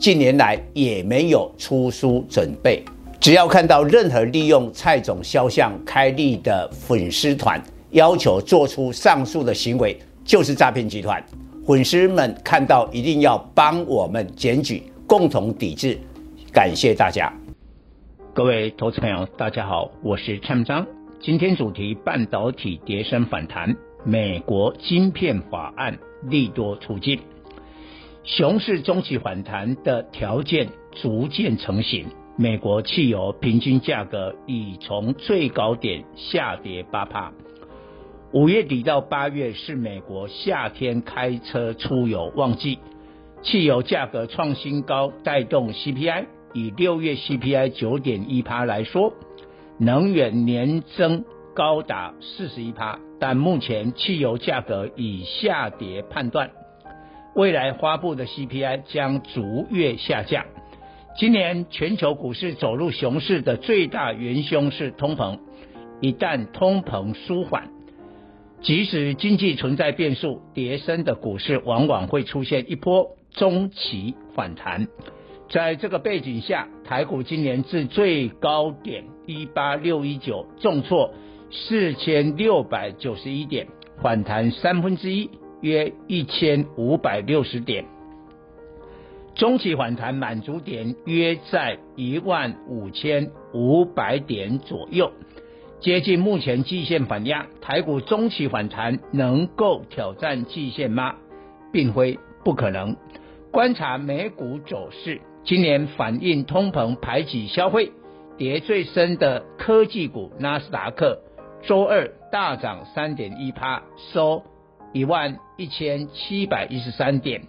近年来也没有出书准备。只要看到任何利用蔡总肖像开立的粉丝团，要求做出上述的行为，就是诈骗集团。粉丝们看到一定要帮我们检举，共同抵制。感谢大家。各位投资朋友，大家好，我是蔡明彰。今天主题：半导体跌升反弹，美国晶片法案利多出尽，熊市中期反弹的条件逐渐成型。美国汽油平均价格已从最高点下跌八趴。五月底到八月是美国夏天开车出游旺季，汽油价格创新高，带动 CPI。以六月 CPI 九点一趴来说，能源年增高达四十一趴，但目前汽油价格已下跌判断，未来发布的 CPI 将逐月下降。今年全球股市走入熊市的最大元凶是通膨，一旦通膨舒缓，即使经济存在变数，跌深的股市往往会出现一波中期反弹。在这个背景下，台股今年至最高点一八六一九，重挫四千六百九十一点，反弹三分之一，约一千五百六十点。中期反弹满足点约在一万五千五百点左右，接近目前季线反压。台股中期反弹能够挑战季线吗？并非不可能。观察美股走势。今年反映通膨排挤消费，跌最深的科技股纳斯达克，周二大涨三点一趴，收一万一千七百一十三点，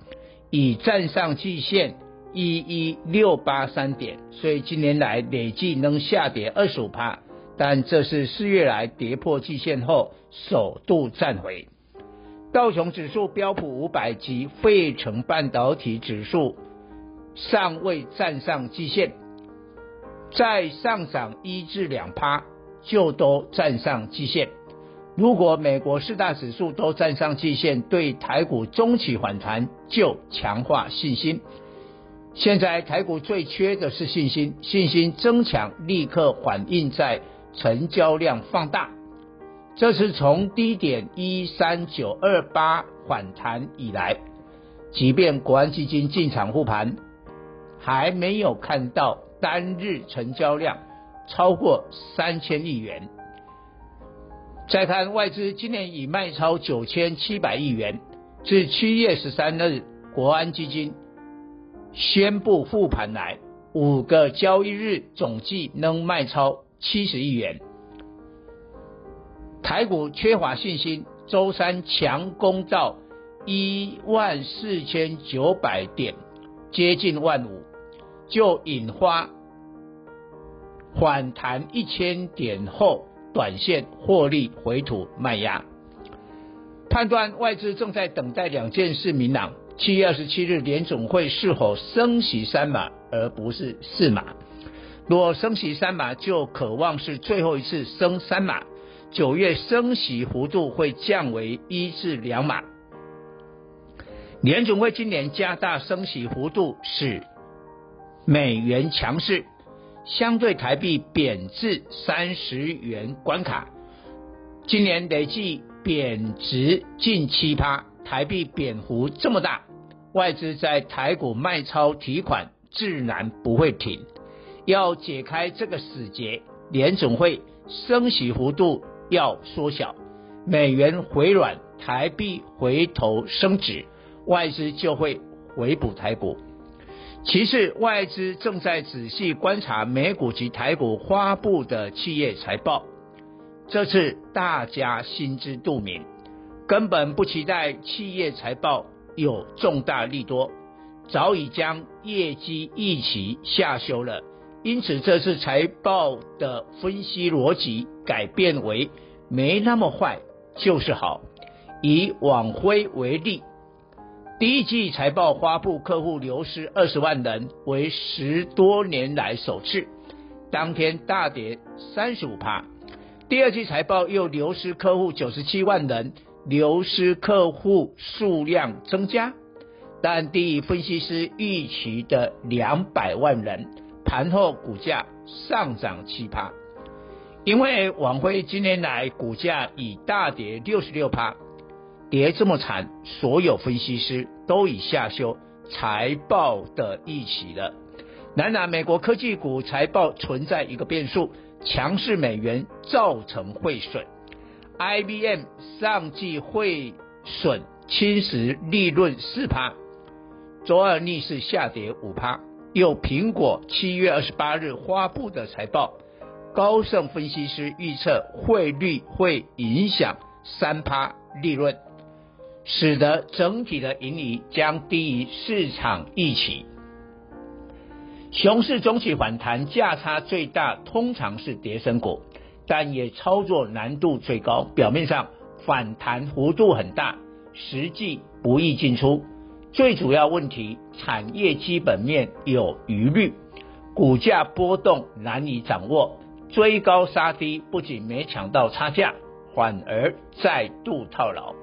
已站上季线一一六八三点，所以今年来累计能下跌二十五趴，但这是四月来跌破季线后首度站回。道琼指数、标普五百及费城半导体指数。尚未站上季线，再上涨一至两趴就都站上季线。如果美国四大指数都站上季线，对台股中期反弹就强化信心。现在台股最缺的是信心，信心增强立刻反映在成交量放大。这是从低点一三九二八反弹以来，即便国安基金进场护盘。还没有看到单日成交量超过三千亿元。再看外资今年已卖超九千七百亿元，自七月十三日国安基金宣布复盘来，五个交易日总计能卖超七十亿元。台股缺乏信心，周三强攻到一万四千九百点，接近万五。就引发反弹一千点后，短线获利回吐卖压。判断外资正在等待两件事明朗：七月二十七日联总会是否升息三码，而不是四码？若升息三码，就可望是最后一次升三码。九月升息幅度会降为一至两码。联总会今年加大升息幅度使。美元强势，相对台币贬至三十元关卡，今年累计贬值近七趴，台币贬幅这么大，外资在台股卖超提款自然不会停。要解开这个死结，联总会升息幅度要缩小，美元回软，台币回头升值，外资就会回补台股。其次，外资正在仔细观察美股及台股发布的企业财报，这次大家心知肚明，根本不期待企业财报有重大利多，早已将业绩预期下修了，因此这次财报的分析逻辑改变为没那么坏就是好。以网辉为例，第一季财报发布，客户流失二十万人，为十多年来首次，当天大跌三十五趴。第二季财报又流失客户九十七万人，流失客户数量增加，但低于分析师预期的两百万人。盘后股价上涨七趴，因为网飞今年来股价已大跌六十六趴。跌这么惨，所有分析师都已下修财报的预期了。然而，美国科技股财报存在一个变数，强势美元造成汇损。IBM 上季汇损侵蚀利润四趴，周二逆势下跌五趴。又苹果七月二十八日发布的财报，高盛分析师预测汇率会影响三趴利润。使得整体的盈余将低于市场预期。熊市中期反弹价差最大通常是跌升股，但也操作难度最高。表面上反弹幅度很大，实际不易进出。最主要问题，产业基本面有疑虑，股价波动难以掌握，追高杀低不仅没抢到差价，反而再度套牢。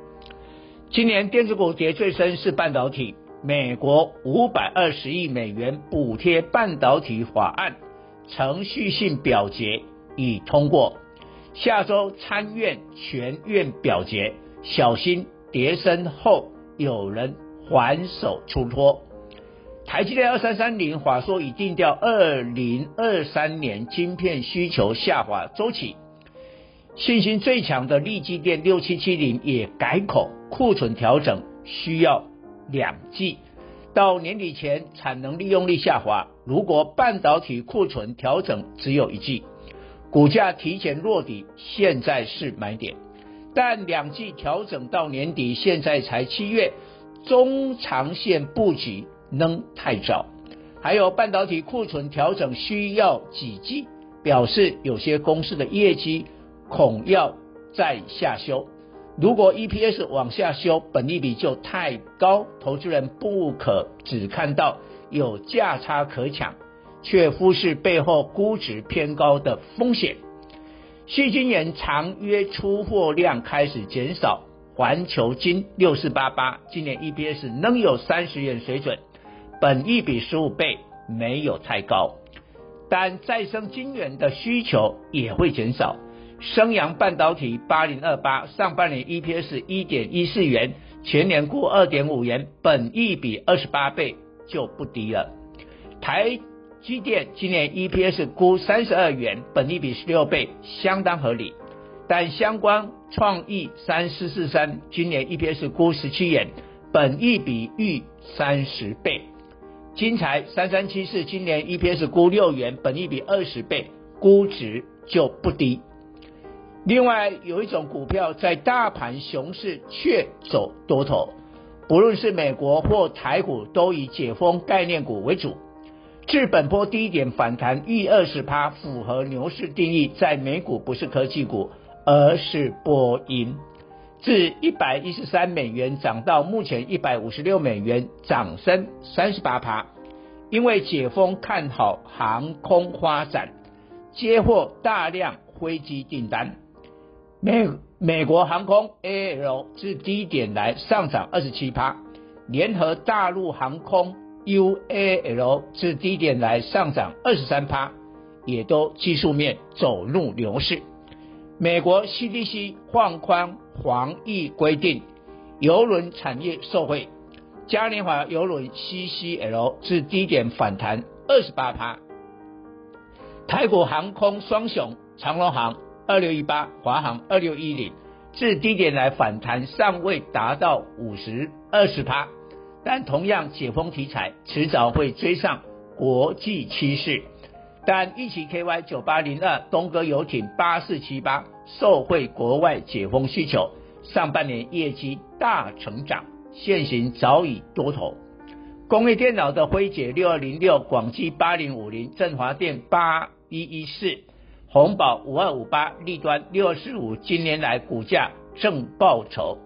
今年电子股跌最深是半导体，美国五百二十亿美元补贴半导体法案程序性表决已通过，下周参院全院表决，小心跌深后有人还手出脱。台积电二三三零法说已定调二零二三年晶片需求下滑周期。信心最强的力积电六七七零也改口，库存调整需要两季，到年底前产能利用率下滑。如果半导体库存调整只有一季，股价提前落底，现在是买点。但两季调整到年底，现在才七月，中长线布局仍太早。还有半导体库存调整需要几季，表示有些公司的业绩。恐要再下修，如果 EPS 往下修，本益比就太高，投资人不可只看到有价差可抢，却忽视背后估值偏高的风险。矽晶圆长约出货量开始减少，环球金六四八八今年 EPS 仍有三十元水准，本益比十五倍没有太高，但再生金源的需求也会减少。升阳半导体八零二八上半年 EPS 一点一四元，全年估二点五元，本益比二十八倍就不低了。台积电今年 EPS 估三十二元，本益比十六倍，相当合理。但相关创意三四四三今年 EPS 估十七元，本益比逾三十倍。精材三三七四今年 EPS 估六元，本益比二十倍，估值就不低。另外有一种股票在大盘熊市却走多头，不论是美国或台股，都以解封概念股为主。至本波低点反弹逾二十趴，符合牛市定义，在美股不是科技股，而是波音。自一百一十三美元涨到目前一百五十六美元，涨升三十八趴。因为解封看好航空发展，接获大量飞机订单。美美国航空 A L 自低点来上涨二十七趴，联合大陆航空 UAL 自低点来上涨二十三趴，也都技术面走入牛市。美国 CDC 放宽防疫规定，邮轮产业受惠，嘉年华邮轮 CCL 自低点反弹二十八趴。台股航空双雄长荣航。二六一八，华航二六一零，自低点来反弹尚未达到五十二十趴，但同样解封题材迟早会追上国际趋势。但一起 KY 九八零二，东哥游艇八四七八，受惠国外解封需求，上半年业绩大成长，现行早已多头。工业电脑的辉姐六二零六、广基八零五零、振华电八一一四、鸿宝五二五八、立端六二四五，今年来股价正报酬，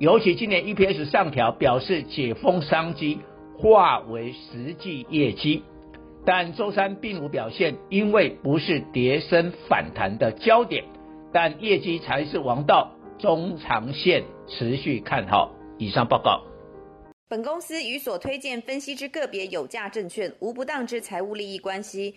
尤其今年 EPS 上调，表示解封商机化为实际业绩。但周三并无表现，因为不是跌升反弹的焦点，但业绩才是王道，中长线持续看好。以上报告。本公司与所推荐分析之个别有价证券无不当之财务利益关系。